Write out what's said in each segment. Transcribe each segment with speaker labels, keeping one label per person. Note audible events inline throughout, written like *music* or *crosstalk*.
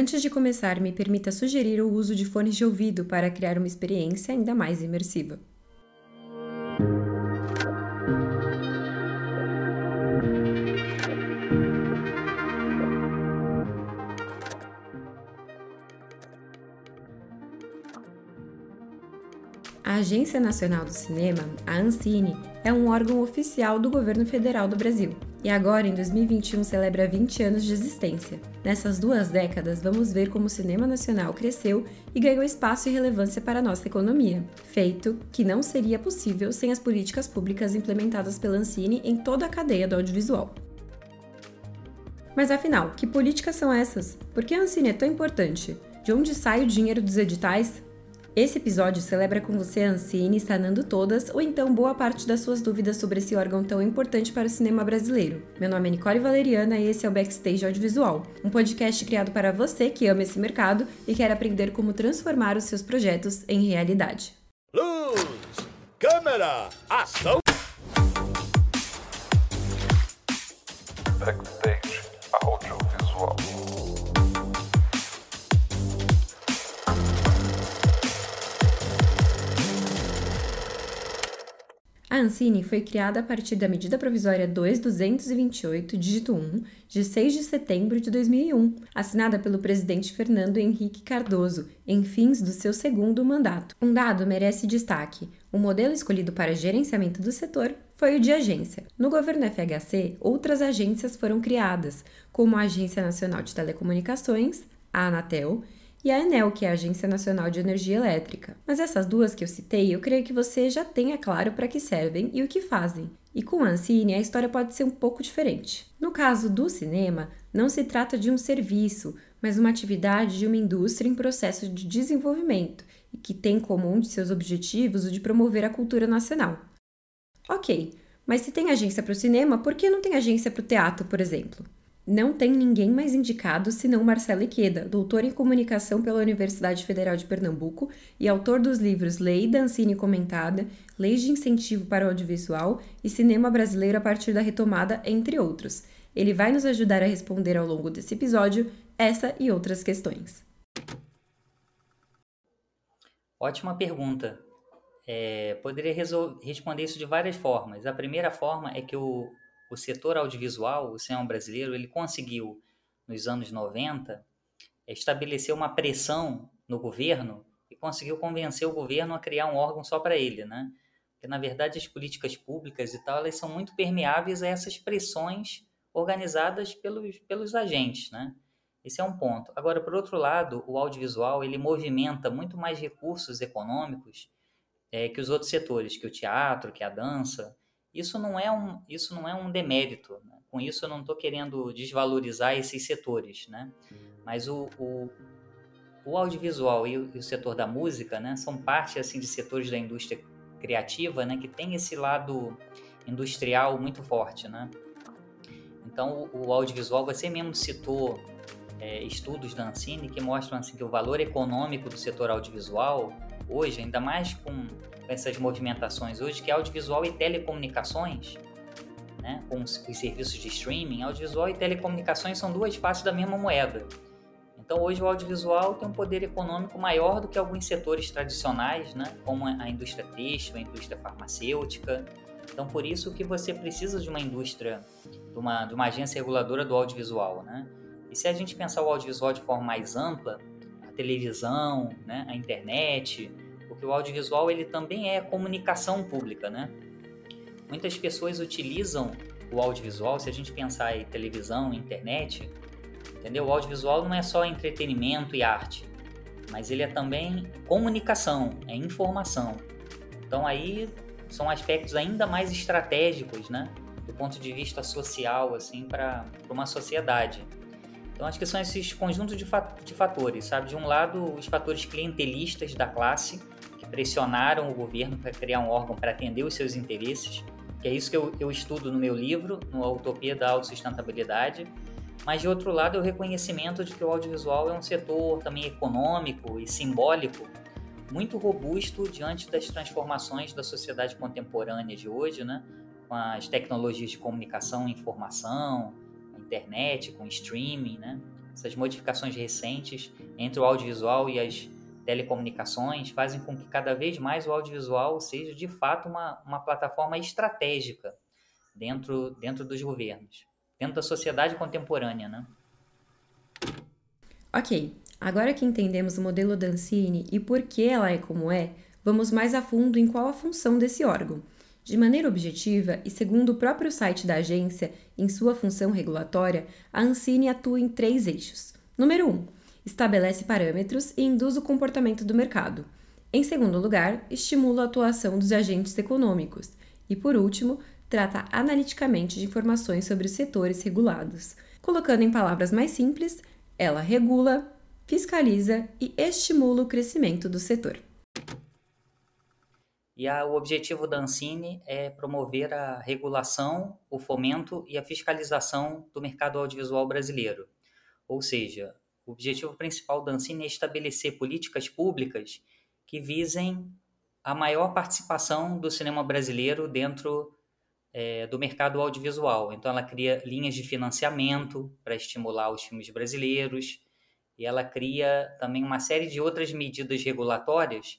Speaker 1: Antes de começar, me permita sugerir o uso de fones de ouvido para criar uma experiência ainda mais imersiva. Agência Nacional do Cinema, a Ancine, é um órgão oficial do governo federal do Brasil e agora, em 2021, celebra 20 anos de existência. Nessas duas décadas, vamos ver como o cinema nacional cresceu e ganhou espaço e relevância para a nossa economia, feito que não seria possível sem as políticas públicas implementadas pela Ancine em toda a cadeia do audiovisual. Mas afinal, que políticas são essas? Por que a Ancine é tão importante? De onde sai o dinheiro dos editais? Esse episódio celebra com você a Ancine, sanando todas ou então boa parte das suas dúvidas sobre esse órgão tão importante para o cinema brasileiro. Meu nome é Nicole Valeriana e esse é o Backstage Audiovisual, um podcast criado para você que ama esse mercado e quer aprender como transformar os seus projetos em realidade. Luz, câmera, ação! Ancine foi criada a partir da Medida Provisória 2228, dígito 1, de 6 de setembro de 2001, assinada pelo presidente Fernando Henrique Cardoso, em fins do seu segundo mandato. Um dado merece destaque: o modelo escolhido para gerenciamento do setor foi o de agência. No governo FHC, outras agências foram criadas, como a Agência Nacional de Telecomunicações, a Anatel, e a Enel, que é a Agência Nacional de Energia Elétrica. Mas essas duas que eu citei, eu creio que você já tenha claro para que servem e o que fazem. E com a Ancine, a história pode ser um pouco diferente. No caso do cinema, não se trata de um serviço, mas uma atividade de uma indústria em processo de desenvolvimento e que tem como um de seus objetivos o de promover a cultura nacional. Ok, mas se tem agência para o cinema, por que não tem agência para o teatro, por exemplo? Não tem ninguém mais indicado senão Marcelo Iqueda, doutor em comunicação pela Universidade Federal de Pernambuco e autor dos livros Lei da Ancine Comentada, Leis de Incentivo para o Audiovisual e Cinema Brasileiro a partir da retomada, entre outros. Ele vai nos ajudar a responder ao longo desse episódio essa e outras questões.
Speaker 2: Ótima pergunta. É, poderia responder isso de várias formas. A primeira forma é que o, o setor audiovisual, o cinema brasileiro, ele conseguiu, nos anos 90, estabelecer uma pressão no governo e conseguiu convencer o governo a criar um órgão só para ele, né? Porque, na verdade, as políticas públicas e tal, elas são muito permeáveis a essas pressões organizadas pelos, pelos agentes, né? Esse é um ponto. Agora, por outro lado, o audiovisual, ele movimenta muito mais recursos econômicos é, que os outros setores, que o teatro, que a dança, isso não é um, isso não é um demérito. Né? Com isso, eu não estou querendo desvalorizar esses setores, né? Mas o, o, o audiovisual e o, e o, setor da música, né, são parte assim de setores da indústria criativa, né, que tem esse lado industrial muito forte, né? Então, o, o audiovisual, você mesmo citou é, estudos da Ancine que mostram assim que o valor econômico do setor audiovisual hoje, ainda mais com essas movimentações hoje, que é audiovisual e telecomunicações, né, com os, os serviços de streaming, audiovisual e telecomunicações são duas faces da mesma moeda. Então hoje o audiovisual tem um poder econômico maior do que alguns setores tradicionais, né, como a indústria têxtil, a indústria farmacêutica. Então por isso que você precisa de uma indústria, de uma, de uma agência reguladora do audiovisual, né? E se a gente pensar o audiovisual de forma mais ampla, televisão, né, a internet, porque o audiovisual ele também é comunicação pública, né? Muitas pessoas utilizam o audiovisual, se a gente pensar em televisão, internet, entendeu? O audiovisual não é só entretenimento e arte, mas ele é também comunicação, é informação. Então aí são aspectos ainda mais estratégicos, né? Do ponto de vista social, assim, para uma sociedade. Então acho que são esses conjuntos de, fatores, sabe? De um lado, os fatores clientelistas da classe, pressionaram o governo para criar um órgão para atender os seus interesses, que é isso que eu, eu estudo no meu livro, no Utopia da Autossustentabilidade. Mas, de outro lado, é o reconhecimento de que o audiovisual é um setor também econômico e simbólico muito robusto diante das transformações da sociedade contemporânea de hoje, né? com as tecnologias de comunicação e informação, internet, com streaming, né? essas modificações recentes entre o audiovisual e as telecomunicações fazem com que cada vez mais o audiovisual seja de fato uma, uma plataforma estratégica dentro, dentro dos governos, dentro da sociedade contemporânea, né?
Speaker 1: Ok, agora que entendemos o modelo da Ancine e por que ela é como é, vamos mais a fundo em qual a função desse órgão. De maneira objetiva e segundo o próprio site da agência, em sua função regulatória, a Ancine atua em três eixos. Número 1. Um, estabelece parâmetros e induz o comportamento do mercado. Em segundo lugar, estimula a atuação dos agentes econômicos. E por último, trata analiticamente de informações sobre os setores regulados. Colocando em palavras mais simples, ela regula, fiscaliza e estimula o crescimento do setor.
Speaker 2: E a, o objetivo da Ancine é promover a regulação, o fomento e a fiscalização do mercado audiovisual brasileiro. Ou seja, o objetivo principal da Ancine é estabelecer políticas públicas que visem a maior participação do cinema brasileiro dentro é, do mercado audiovisual. Então, ela cria linhas de financiamento para estimular os filmes brasileiros e ela cria também uma série de outras medidas regulatórias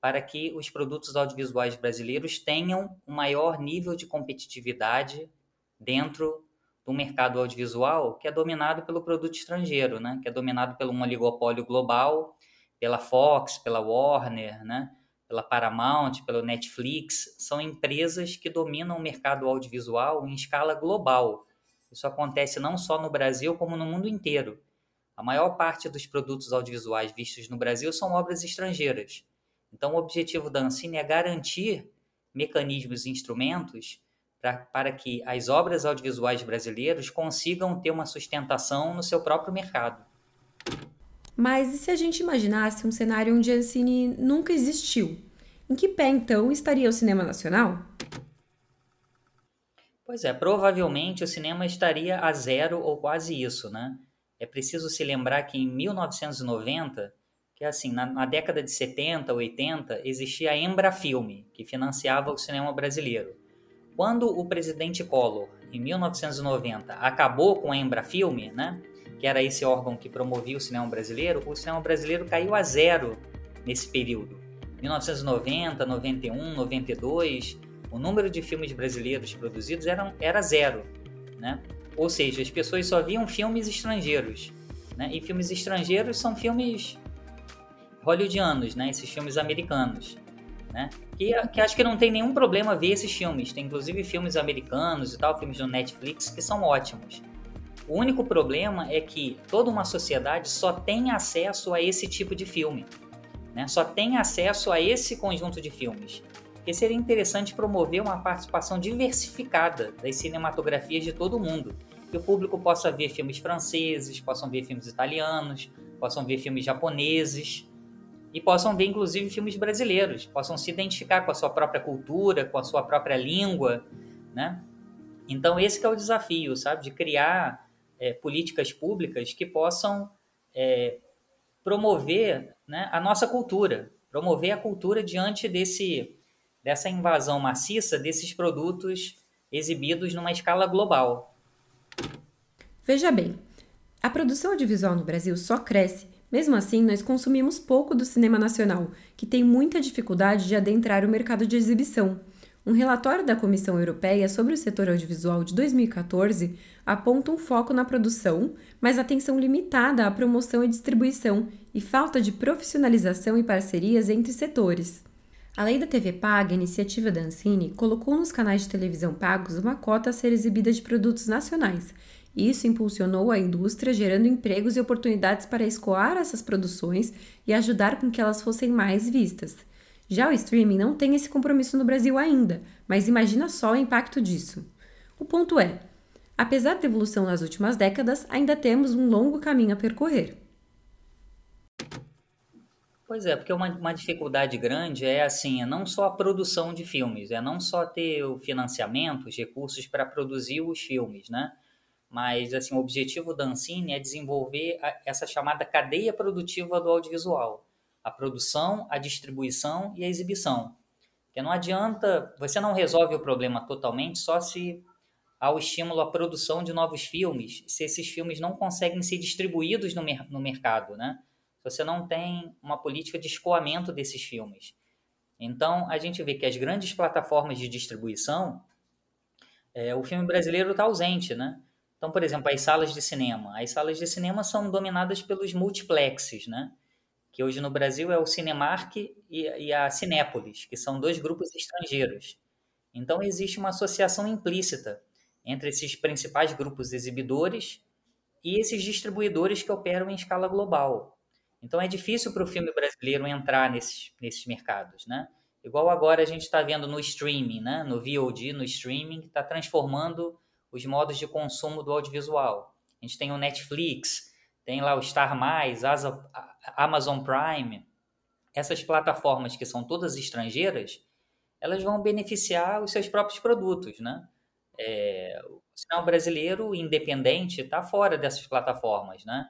Speaker 2: para que os produtos audiovisuais brasileiros tenham um maior nível de competitividade dentro do mercado audiovisual que é dominado pelo produto estrangeiro, né? que é dominado pelo um oligopólio global, pela Fox, pela Warner, né? pela Paramount, pelo Netflix, são empresas que dominam o mercado audiovisual em escala global. Isso acontece não só no Brasil, como no mundo inteiro. A maior parte dos produtos audiovisuais vistos no Brasil são obras estrangeiras. Então, o objetivo da Ancine é garantir mecanismos e instrumentos pra, para que as obras audiovisuais brasileiras consigam ter uma sustentação no seu próprio mercado.
Speaker 1: Mas e se a gente imaginasse um cenário onde a Ancine nunca existiu? Em que pé, então, estaria o cinema nacional?
Speaker 2: Pois é, provavelmente o cinema estaria a zero ou quase isso, né? É preciso se lembrar que em 1990 que assim, na, na, década de 70, 80, existia a Embrafilme, que financiava o cinema brasileiro. Quando o presidente Collor, em 1990, acabou com a Embrafilme, né, que era esse órgão que promovia o cinema brasileiro, o cinema brasileiro caiu a zero nesse período. 1990, 91, 92, o número de filmes brasileiros produzidos era, era zero. Né? Ou seja, as pessoas só viam filmes estrangeiros. Né? E filmes estrangeiros são filmes hollywoodianos, né? Esses filmes americanos, né? Que, que acho que não tem nenhum problema ver esses filmes. Tem inclusive filmes americanos e tal, filmes do Netflix que são ótimos. O único problema é que toda uma sociedade só tem acesso a esse tipo de filme, né? Só tem acesso a esse conjunto de filmes. Porque seria interessante promover uma participação diversificada das cinematografias de todo mundo. Que o público possa ver filmes franceses, possam ver filmes italianos, possam ver filmes japoneses, e possam ver, inclusive, filmes brasileiros, possam se identificar com a sua própria cultura, com a sua própria língua, né? Então, esse é o desafio, sabe? De criar é, políticas públicas que possam é, promover né, a nossa cultura, promover a cultura diante desse, dessa invasão maciça desses produtos exibidos numa escala global.
Speaker 1: Veja bem, a produção audiovisual no Brasil só cresce mesmo assim, nós consumimos pouco do cinema nacional, que tem muita dificuldade de adentrar o mercado de exibição. Um relatório da Comissão Europeia sobre o setor audiovisual de 2014 aponta um foco na produção, mas atenção limitada à promoção e distribuição e falta de profissionalização e parcerias entre setores. A lei da TV Paga, iniciativa da Ancine, colocou nos canais de televisão pagos uma cota a ser exibida de produtos nacionais, isso impulsionou a indústria, gerando empregos e oportunidades para escoar essas produções e ajudar com que elas fossem mais vistas. Já o streaming não tem esse compromisso no Brasil ainda, mas imagina só o impacto disso. O ponto é: apesar da evolução nas últimas décadas, ainda temos um longo caminho a percorrer.
Speaker 2: Pois é, porque uma, uma dificuldade grande é assim, é não só a produção de filmes, é não só ter o financiamento, os recursos para produzir os filmes, né? Mas assim, o objetivo da Ancine é desenvolver a, essa chamada cadeia produtiva do audiovisual, a produção, a distribuição e a exibição. Porque não adianta, você não resolve o problema totalmente só se ao estímulo à produção de novos filmes se esses filmes não conseguem ser distribuídos no, mer no mercado, né? Se você não tem uma política de escoamento desses filmes. Então, a gente vê que as grandes plataformas de distribuição, é, o filme brasileiro está ausente, né? Então, por exemplo, as salas de cinema. As salas de cinema são dominadas pelos multiplexes, né? Que hoje no Brasil é o Cinemark e, e a Cinépolis, que são dois grupos estrangeiros. Então, existe uma associação implícita entre esses principais grupos exibidores e esses distribuidores que operam em escala global. Então, é difícil para o filme brasileiro entrar nesses, nesses mercados, né? Igual agora a gente está vendo no streaming, né? no VOD, no streaming, está transformando os modos de consumo do audiovisual. A gente tem o Netflix, tem lá o Star Amazon Prime. Essas plataformas que são todas estrangeiras, elas vão beneficiar os seus próprios produtos, né? É, o sinal brasileiro independente está fora dessas plataformas, né?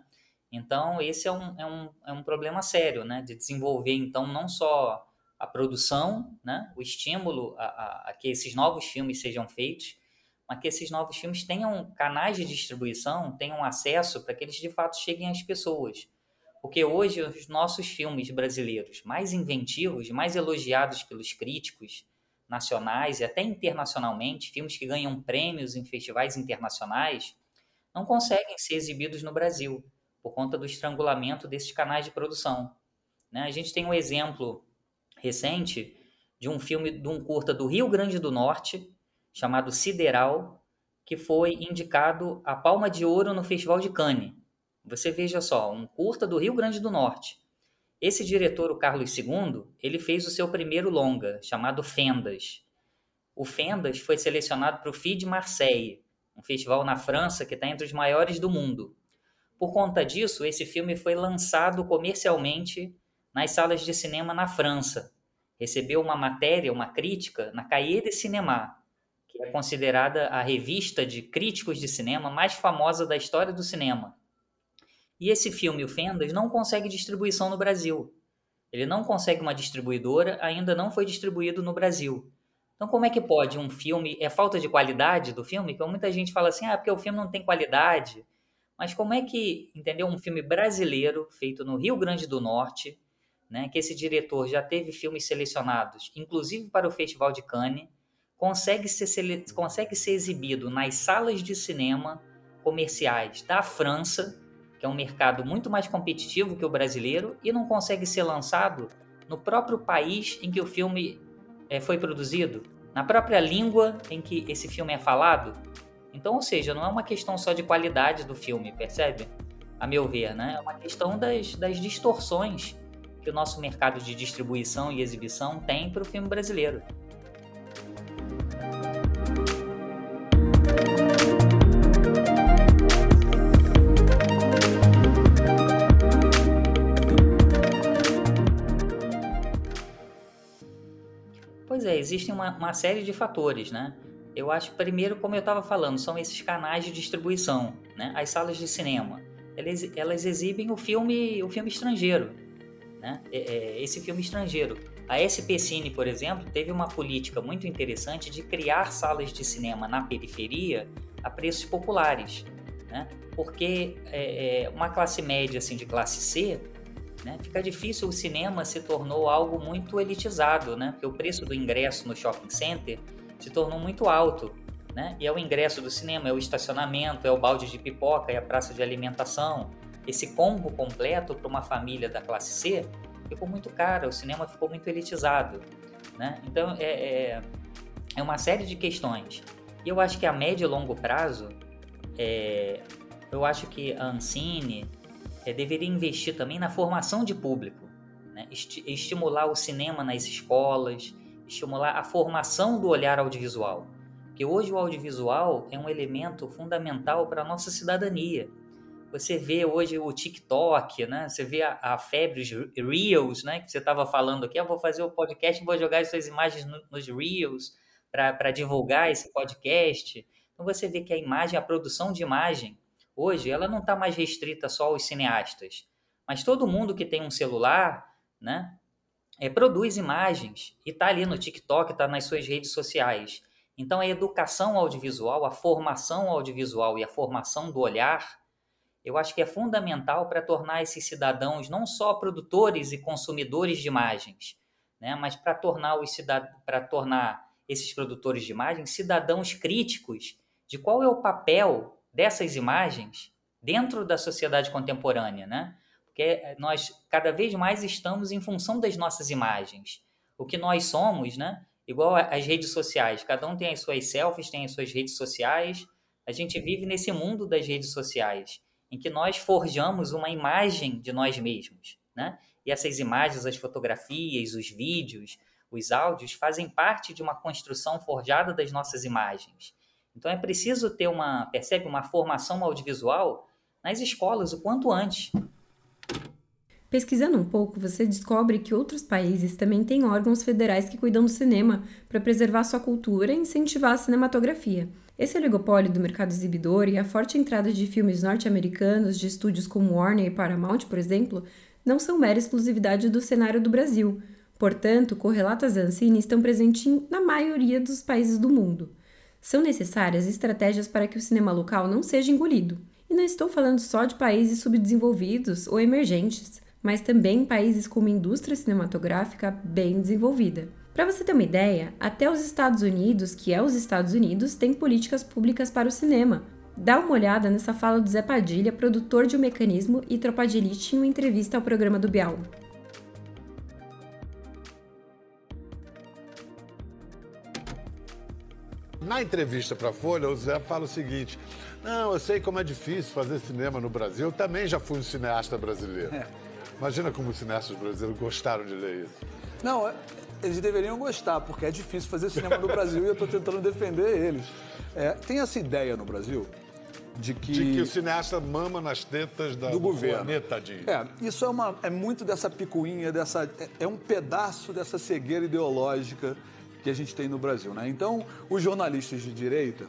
Speaker 2: Então, esse é um, é um, é um problema sério, né? De desenvolver, então, não só a produção, né? O estímulo a, a, a que esses novos filmes sejam feitos, mas que esses novos filmes tenham canais de distribuição, tenham acesso para que eles, de fato, cheguem às pessoas. Porque hoje, os nossos filmes brasileiros mais inventivos, mais elogiados pelos críticos, nacionais e até internacionalmente, filmes que ganham prêmios em festivais internacionais, não conseguem ser exibidos no Brasil por conta do estrangulamento desses canais de produção. Né? A gente tem um exemplo recente de um filme, de um curta do Rio Grande do Norte, chamado Sideral, que foi indicado a Palma de Ouro no Festival de Cannes. Você veja só, um curta do Rio Grande do Norte, esse diretor, o Carlos II, ele fez o seu primeiro longa, chamado Fendas. O Fendas foi selecionado para o FID Marseille, um festival na França que está entre os maiores do mundo. Por conta disso, esse filme foi lançado comercialmente nas salas de cinema na França. Recebeu uma matéria, uma crítica na Cahiers de Cinéma, que é considerada a revista de críticos de cinema mais famosa da história do cinema. E esse filme, o Fendas, não consegue distribuição no Brasil. Ele não consegue uma distribuidora, ainda não foi distribuído no Brasil. Então, como é que pode um filme. É falta de qualidade do filme? Que muita gente fala assim, ah, porque o filme não tem qualidade. Mas como é que, entendeu? Um filme brasileiro, feito no Rio Grande do Norte, né, que esse diretor já teve filmes selecionados, inclusive para o Festival de Cannes, consegue ser, consegue ser exibido nas salas de cinema comerciais da França que é um mercado muito mais competitivo que o brasileiro e não consegue ser lançado no próprio país em que o filme é, foi produzido, na própria língua em que esse filme é falado. Então, ou seja, não é uma questão só de qualidade do filme, percebe? A meu ver, né? É uma questão das, das distorções que o nosso mercado de distribuição e exibição tem para o filme brasileiro. É, existem uma, uma série de fatores, né? Eu acho, primeiro, como eu estava falando, são esses canais de distribuição, né? As salas de cinema, elas, elas exibem o filme, o filme estrangeiro, né? É, é, esse filme estrangeiro. A SP Cine, por exemplo, teve uma política muito interessante de criar salas de cinema na periferia a preços populares, né? Porque é, é uma classe média, assim, de classe C, né? Fica difícil, o cinema se tornou algo muito elitizado, né? porque o preço do ingresso no shopping center se tornou muito alto. Né? E é o ingresso do cinema, é o estacionamento, é o balde de pipoca, é a praça de alimentação. Esse combo completo para uma família da classe C ficou muito caro, o cinema ficou muito elitizado. Né? Então é, é, é uma série de questões. E eu acho que a médio e longo prazo, é, eu acho que a Ancine, é, deveria investir também na formação de público, né? estimular o cinema nas escolas, estimular a formação do olhar audiovisual. Porque hoje o audiovisual é um elemento fundamental para a nossa cidadania. Você vê hoje o TikTok, né? Você vê a, a febre, os Reels, né? Que você estava falando aqui. Eu vou fazer o podcast, vou jogar suas imagens no, nos Reels para divulgar esse podcast. Então você vê que a imagem, a produção de imagem, hoje ela não está mais restrita só aos cineastas, mas todo mundo que tem um celular, né, é, produz imagens e está ali no TikTok, está nas suas redes sociais. Então, a educação audiovisual, a formação audiovisual e a formação do olhar, eu acho que é fundamental para tornar esses cidadãos não só produtores e consumidores de imagens, né, mas para tornar, os para tornar esses produtores de imagens cidadãos críticos de qual é o papel dessas imagens dentro da sociedade contemporânea, né? Porque nós cada vez mais estamos em função das nossas imagens. O que nós somos, né? Igual as redes sociais, cada um tem as suas selfies, tem as suas redes sociais. A gente vive nesse mundo das redes sociais, em que nós forjamos uma imagem de nós mesmos, né? E essas imagens, as fotografias, os vídeos, os áudios fazem parte de uma construção forjada das nossas imagens. Então é preciso ter uma, percebe, uma formação audiovisual nas escolas o quanto antes.
Speaker 1: Pesquisando um pouco, você descobre que outros países também têm órgãos federais que cuidam do cinema para preservar sua cultura e incentivar a cinematografia. Esse oligopólio do mercado exibidor e a forte entrada de filmes norte-americanos de estúdios como Warner e Paramount, por exemplo, não são mera exclusividade do cenário do Brasil. Portanto, correlatas Ancine estão presentes na maioria dos países do mundo. São necessárias estratégias para que o cinema local não seja engolido. E não estou falando só de países subdesenvolvidos ou emergentes mas também países com uma indústria cinematográfica bem desenvolvida. Para você ter uma ideia, até os Estados Unidos, que é os Estados Unidos, tem políticas públicas para o cinema. Dá uma olhada nessa fala do Zé Padilha, produtor de O um Mecanismo e Tropa de Elite, em uma entrevista ao programa do Bial.
Speaker 3: Na entrevista para a Folha, o Zé fala o seguinte: Não, eu sei como é difícil fazer cinema no Brasil, eu também já fui um cineasta brasileiro. É. *laughs* Imagina como os cineastas brasileiros gostaram de ler isso.
Speaker 4: Não, é, eles deveriam gostar, porque é difícil fazer cinema no Brasil e eu estou tentando defender eles. É, tem essa ideia no Brasil de que...
Speaker 3: De que o cineasta mama nas tetas da,
Speaker 4: do governo.
Speaker 3: É,
Speaker 4: isso é, uma, é muito dessa picuinha, dessa, é, é um pedaço dessa cegueira ideológica que a gente tem no Brasil. Né? Então, os jornalistas de direita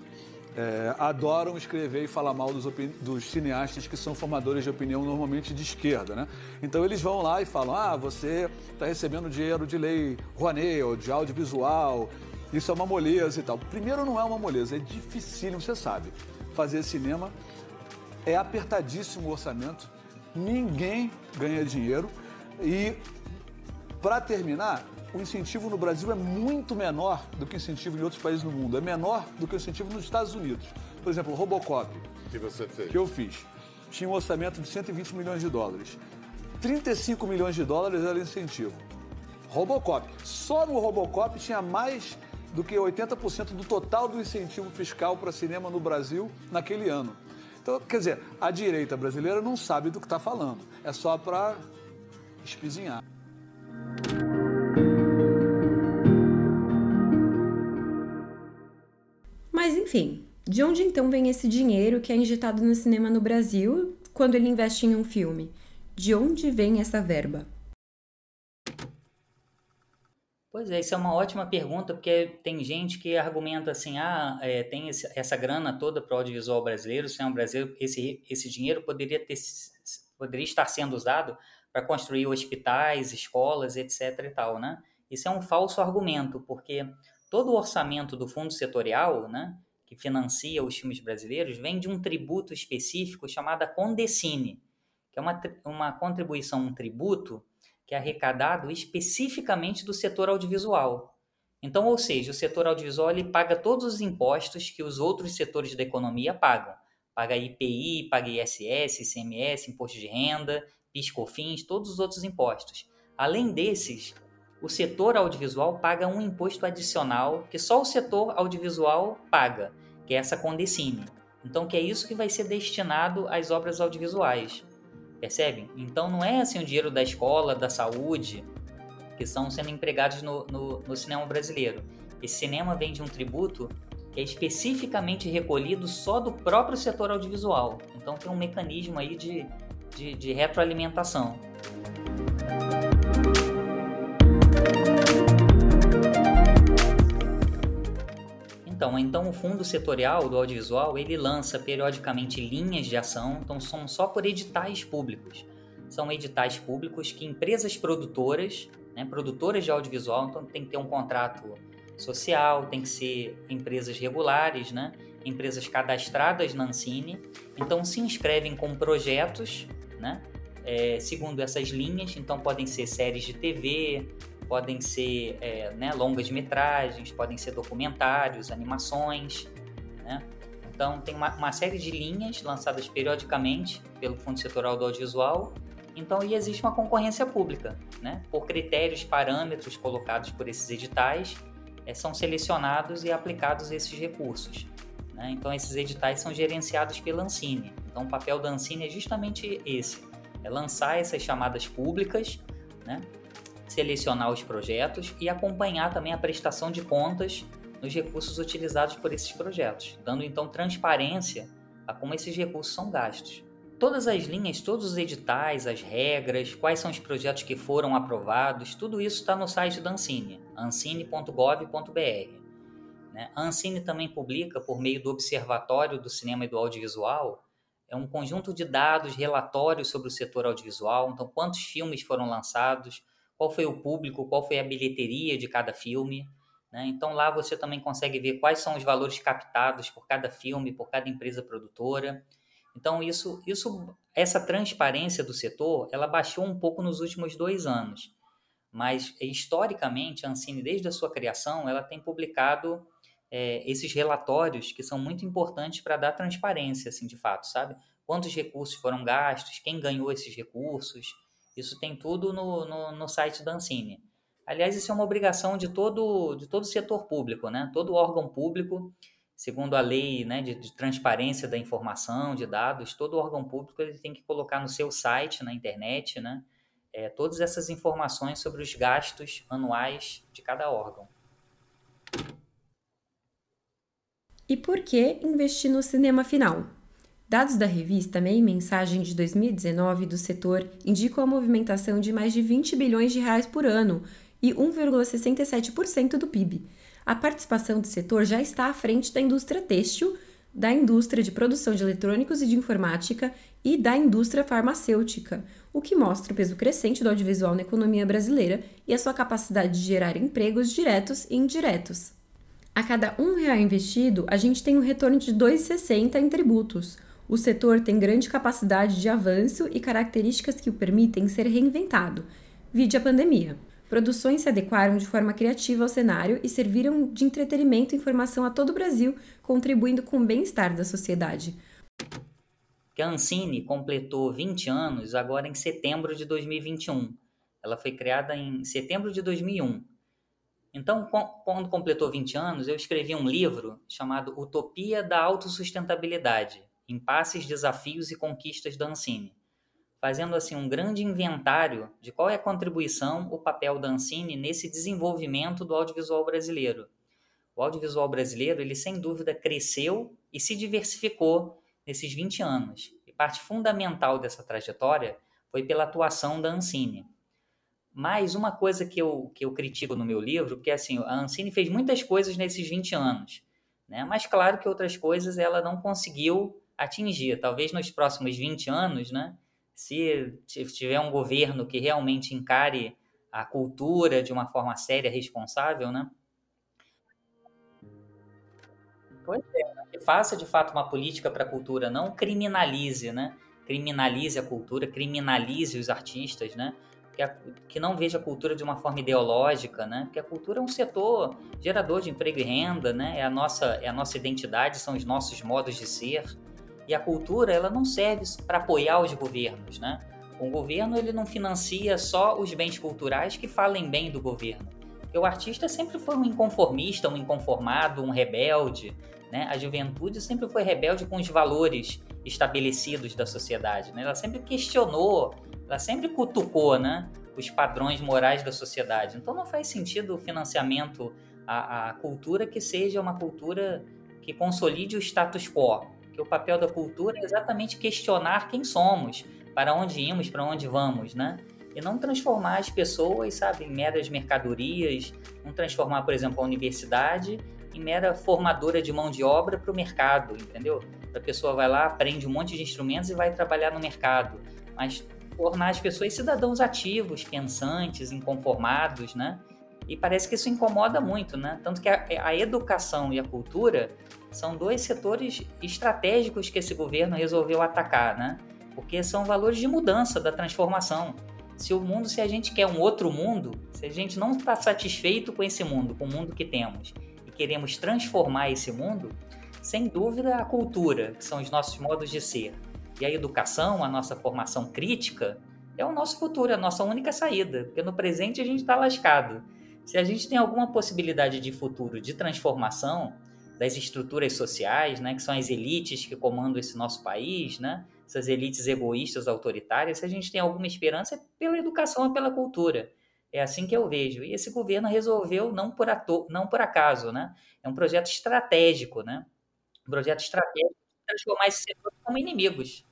Speaker 4: é, adoram escrever e falar mal dos, dos, cineastas que são formadores de opinião normalmente de esquerda, né? Então eles vão lá e falam, ah, você está recebendo dinheiro de lei Rouanet ou de audiovisual, isso é uma moleza e tal. Primeiro não é uma moleza, é dificílimo, você sabe. Fazer cinema é apertadíssimo o orçamento, ninguém ganha dinheiro e, para terminar, o incentivo no Brasil é muito menor do que o incentivo em outros países do mundo. É menor do que o incentivo nos Estados Unidos. Por exemplo, o Robocop.
Speaker 3: Que você fez?
Speaker 4: Que eu fiz. Tinha um orçamento de 120 milhões de dólares. 35 milhões de dólares era incentivo. Robocop. Só no Robocop tinha mais do que 80% do total do incentivo fiscal para cinema no Brasil naquele ano. Então, quer dizer, a direita brasileira não sabe do que está falando. É só para espizinhar.
Speaker 1: Enfim, de onde então vem esse dinheiro que é injetado no cinema no Brasil quando ele investe em um filme? De onde vem essa verba?
Speaker 2: Pois é, isso é uma ótima pergunta, porque tem gente que argumenta assim, ah, é, tem esse, essa grana toda para o audiovisual brasileiro, o cinema brasileiro, esse, esse dinheiro poderia, ter, poderia estar sendo usado para construir hospitais, escolas, etc e tal, né? Isso é um falso argumento, porque todo o orçamento do fundo setorial, né, que financia os filmes brasileiros, vem de um tributo específico chamado Condecine, que é uma, uma contribuição, um tributo que é arrecadado especificamente do setor audiovisual. Então, ou seja, o setor audiovisual ele paga todos os impostos que os outros setores da economia pagam. Paga IPI, paga ISS, ICMS, imposto de renda, PIS, COFINS, todos os outros impostos. Além desses, o setor audiovisual paga um imposto adicional que só o setor audiovisual paga, que é essa Condecine. Então, que é isso que vai ser destinado às obras audiovisuais. Percebem? Então, não é assim o dinheiro da escola, da saúde, que estão sendo empregados no, no, no cinema brasileiro. Esse cinema vem de um tributo que é especificamente recolhido só do próprio setor audiovisual. Então, tem um mecanismo aí de, de, de retroalimentação. Então, então o fundo setorial do audiovisual ele lança periodicamente linhas de ação, então são só por editais públicos. São editais públicos que empresas produtoras, né, produtoras de audiovisual, então tem que ter um contrato social, tem que ser empresas regulares, né? empresas cadastradas na Ancine. Então, se inscrevem com projetos, né? É, segundo essas linhas. Então, podem ser séries de TV, podem ser é, né, longas metragens, podem ser documentários, animações, né? Então, tem uma, uma, série de linhas lançadas periodicamente pelo Fundo Setorial do Audiovisual. Então, e existe uma concorrência pública, né? Por critérios, parâmetros colocados por esses editais, é, são selecionados e aplicados esses recursos. Né? Então, esses editais são gerenciados pela Ancine. Então, o papel da Ancine é justamente esse: é lançar essas chamadas públicas, né? Selecionar os projetos e acompanhar também a prestação de contas nos recursos utilizados por esses projetos, dando então transparência a como esses recursos são gastos. Todas as linhas, todos os editais, as regras, quais são os projetos que foram aprovados, tudo isso está no site da Ancine, ancine.gov.br. Né? A Ancine também publica, por meio do Observatório do Cinema e do Audiovisual, é um conjunto de dados, relatórios sobre o setor audiovisual, então quantos filmes foram lançados, qual foi o público, qual foi a bilheteria de cada filme, né? Então lá você também consegue ver quais são os valores captados por cada filme, por cada empresa produtora. Então isso, isso, essa transparência do setor, ela baixou um pouco nos últimos dois anos, mas historicamente a Ancine desde a sua criação ela tem publicado é, esses relatórios que são muito importantes para dar transparência, assim, de fato, sabe? Quantos recursos foram gastos, quem ganhou esses recursos, isso tem tudo no, no, no site da Ancine. Aliás, isso é uma obrigação de todo de todo setor público, né? Todo órgão público, segundo a lei né, de, de, transparência da informação, de dados, todo órgão público ele tem que colocar no seu site, na internet, né? É, todas essas informações sobre os gastos anuais de cada órgão.
Speaker 1: E por que investir no cinema final? Dados da revista Meia Mensagem de 2019 do setor indicam a movimentação de mais de 20 bilhões de reais por ano e 1,67% do PIB. A participação do setor já está à frente da indústria têxtil, da indústria de produção de eletrônicos e de informática e da indústria farmacêutica, o que mostra o peso crescente do audiovisual na economia brasileira e a sua capacidade de gerar empregos diretos e indiretos. A cada um real investido, a gente tem um retorno de 2,60 em tributos. O setor tem grande capacidade de avanço e características que o permitem ser reinventado. Vide a pandemia. Produções se adequaram de forma criativa ao cenário e serviram de entretenimento e informação a todo o Brasil, contribuindo com o bem-estar da sociedade.
Speaker 2: A Ancine completou 20 anos agora em setembro de 2021. Ela foi criada em setembro de 2001. Então, quando completou 20 anos, eu escrevi um livro chamado Utopia da Autossustentabilidade: Impasses, Desafios e Conquistas da Ancine fazendo assim um grande inventário de qual é a contribuição, o papel da Ancine nesse desenvolvimento do audiovisual brasileiro. O audiovisual brasileiro, ele sem dúvida cresceu e se diversificou nesses 20 anos. E parte fundamental dessa trajetória foi pela atuação da Ancine. Mas uma coisa que eu, que eu critico no meu livro, porque assim, a Ancine fez muitas coisas nesses 20 anos, né? mas claro que outras coisas ela não conseguiu atingir. Talvez nos próximos 20 anos, né? se tiver um governo que realmente encare a cultura de uma forma séria, responsável, né? Pois é, que faça de fato uma política para a cultura, não criminalize, né? Criminalize a cultura, criminalize os artistas, né? Que, a, que não veja a cultura de uma forma ideológica, né? Porque a cultura é um setor gerador de emprego e renda, né? É a nossa, é a nossa identidade, são os nossos modos de ser. E a cultura, ela não serve para apoiar os governos, né? O governo, ele não financia só os bens culturais que falem bem do governo. Porque o artista sempre foi um inconformista, um inconformado, um rebelde, né? A juventude sempre foi rebelde com os valores estabelecidos da sociedade, né? Ela sempre questionou, ela sempre cutucou, né? Os padrões morais da sociedade. Então não faz sentido o financiamento à, à cultura que seja uma cultura que consolide o status quo, que o papel da cultura é exatamente questionar quem somos, para onde íamos, para onde vamos, né? E não transformar as pessoas, sabe, em meras mercadorias, não transformar, por exemplo, a universidade em mera formadora de mão de obra para o mercado, entendeu? A pessoa vai lá, aprende um monte de instrumentos e vai trabalhar no mercado, mas tornar as pessoas cidadãos ativos, pensantes, inconformados, né? E parece que isso incomoda muito, né? Tanto que a, a educação e a cultura são dois setores estratégicos que esse governo resolveu atacar, né? Porque são valores de mudança, da transformação. Se o mundo, se a gente quer um outro mundo, se a gente não está satisfeito com esse mundo, com o mundo que temos, e queremos transformar esse mundo, sem dúvida a cultura, que são os nossos modos de ser, e a educação, a nossa formação crítica, é o nosso futuro, é a nossa única saída, porque no presente a gente está lascado. Se a gente tem alguma possibilidade de futuro, de transformação das estruturas sociais, né, que são as elites que comandam esse nosso país, né, essas elites egoístas, autoritárias, se a gente tem alguma esperança é pela educação e pela cultura. É assim que eu vejo. E esse governo resolveu, não por, não por acaso, né? É um projeto estratégico, né? Um projeto estratégico de transformar esses setores como inimigos.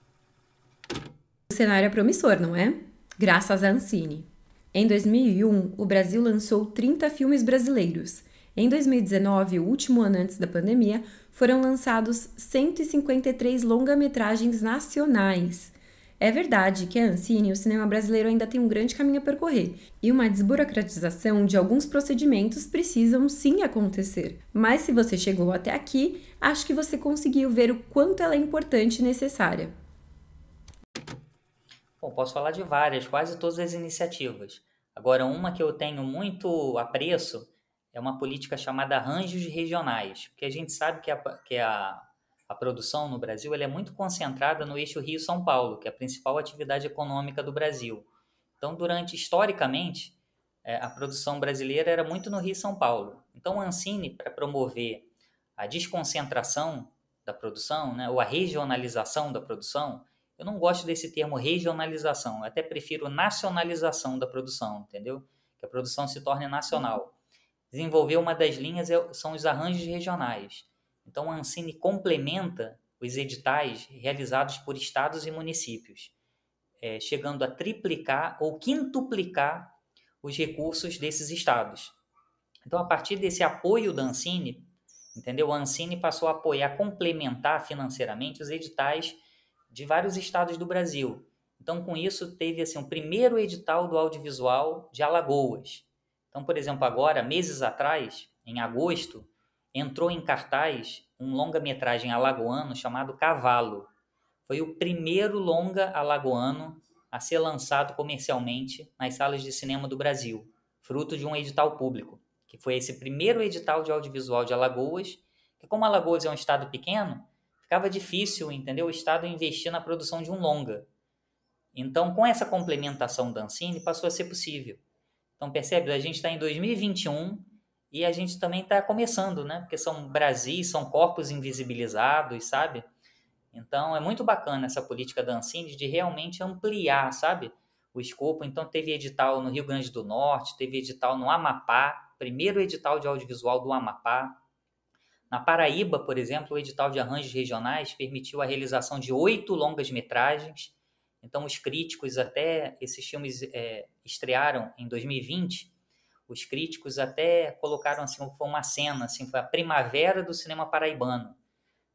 Speaker 1: O cenário é promissor, não é? Graças a Ancine. Em 2001, o Brasil lançou 30 filmes brasileiros. Em 2019, o último ano antes da pandemia, foram lançados 153 longa-metragens nacionais. É verdade que a Ancine e o cinema brasileiro ainda tem um grande caminho a percorrer, e uma desburocratização de alguns procedimentos precisam sim acontecer. Mas se você chegou até aqui, acho que você conseguiu ver o quanto ela é importante e necessária.
Speaker 2: Bom, posso falar de várias, quase todas as iniciativas. Agora, uma que eu tenho muito apreço é uma política chamada arranjos regionais, porque a gente sabe que a, que a, a produção no Brasil é muito concentrada no eixo Rio-São Paulo, que é a principal atividade econômica do Brasil. Então, durante, historicamente, é, a produção brasileira era muito no Rio-São Paulo. Então, a Ancine, para promover a desconcentração da produção, né, ou a regionalização da produção, eu não gosto desse termo regionalização, eu até prefiro nacionalização da produção, entendeu? Que a produção se torne nacional desenvolveu uma das linhas é são os arranjos regionais. Então, a Ancine complementa os editais realizados por estados e municípios, é, chegando a triplicar ou quintuplicar os recursos desses estados. Então, a partir desse apoio da Ancine, entendeu? A Ancine passou a apoiar, complementar financeiramente os editais de vários estados do Brasil. Então, com isso, teve assim, o primeiro edital do audiovisual de Alagoas, então, por exemplo, agora, meses atrás, em agosto, entrou em cartaz um longa-metragem alagoano chamado Cavalo. Foi o primeiro longa alagoano a ser lançado comercialmente nas salas de cinema do Brasil, fruto de um edital público, que foi esse primeiro edital de audiovisual de Alagoas, que como Alagoas é um estado pequeno, ficava difícil, entendeu, o estado investir na produção de um longa. Então, com essa complementação da Ancine, passou a ser possível. Então, percebe? A gente está em 2021 e a gente também está começando, né? Porque são Brasis, são corpos invisibilizados, sabe? Então, é muito bacana essa política da Ancine de realmente ampliar, sabe? O escopo. Então, teve edital no Rio Grande do Norte, teve edital no Amapá, primeiro edital de audiovisual do Amapá. Na Paraíba, por exemplo, o edital de arranjos regionais permitiu a realização de oito longas-metragens então, os críticos, até esses filmes é, estrearam em 2020, os críticos até colocaram assim, foi uma cena, assim, foi a primavera do cinema paraibano,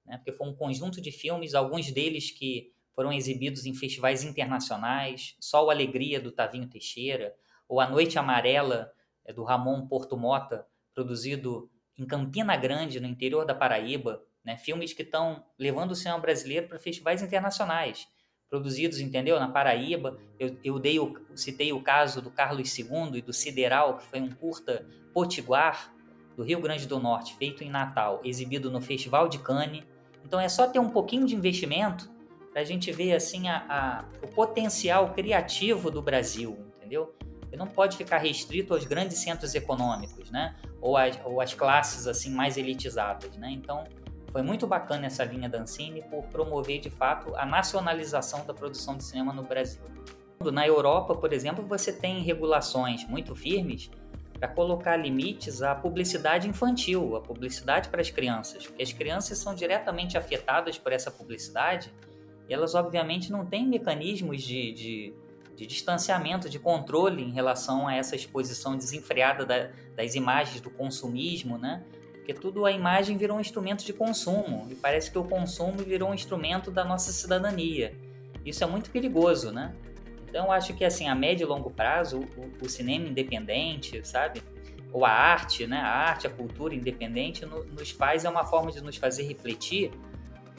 Speaker 2: né? porque foi um conjunto de filmes, alguns deles que foram exibidos em festivais internacionais, Sol Alegria, do Tavinho Teixeira, ou A Noite Amarela, é, do Ramon Porto Mota, produzido em Campina Grande, no interior da Paraíba, né? filmes que estão levando o cinema brasileiro para festivais internacionais produzidos, entendeu? Na Paraíba. Eu, eu dei o, citei o caso do Carlos II e do Sideral, que foi um curta potiguar do Rio Grande do Norte, feito em Natal, exibido no Festival de Cannes. Então é só ter um pouquinho de investimento para a gente ver assim a, a, o potencial criativo do Brasil, entendeu? Ele não pode ficar restrito aos grandes centros econômicos, né? Ou, as, ou às classes assim mais elitizadas, né? Então foi muito bacana essa linha da Ancine por promover de fato a nacionalização da produção de cinema no Brasil. Na Europa, por exemplo, você tem regulações muito firmes para colocar limites à publicidade infantil, à publicidade para as crianças, porque as crianças são diretamente afetadas por essa publicidade e elas, obviamente, não têm mecanismos de, de, de distanciamento, de controle em relação a essa exposição desenfreada da, das imagens do consumismo, né? Porque tudo a imagem virou um instrumento de consumo e parece que o consumo virou um instrumento da nossa cidadania. Isso é muito perigoso, né? Então acho que assim a médio e longo prazo o, o cinema independente, sabe, ou a arte, né? A arte, a cultura independente no, nos faz é uma forma de nos fazer refletir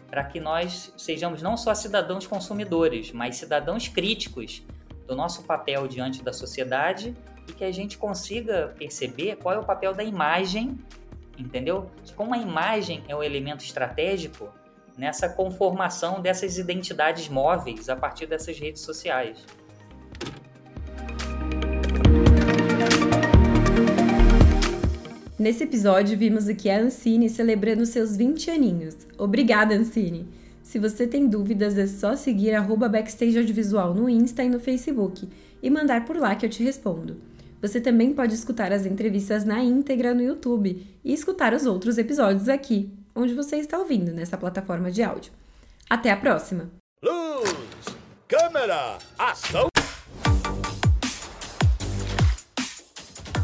Speaker 2: para que nós sejamos não só cidadãos consumidores, mas cidadãos críticos do nosso papel diante da sociedade e que a gente consiga perceber qual é o papel da imagem, entendeu? Como a imagem é um elemento estratégico nessa conformação dessas identidades móveis a partir dessas redes sociais.
Speaker 1: Nesse episódio, vimos aqui a Ancine celebrando seus 20 aninhos. Obrigada, Ancine! Se você tem dúvidas, é só seguir arroba Backstage Audiovisual no Insta e no Facebook e mandar por lá que eu te respondo. Você também pode escutar as entrevistas na íntegra no YouTube e escutar os outros episódios aqui, onde você está ouvindo, nessa plataforma de áudio. Até a próxima!
Speaker 5: Luz, câmera, ação!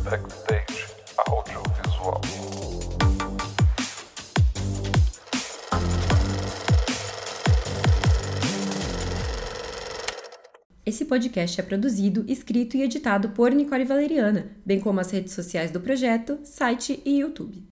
Speaker 6: Backstage Audiovisual.
Speaker 1: Esse podcast é produzido, escrito e editado por Nicole Valeriana, bem como as redes sociais do projeto, site e YouTube.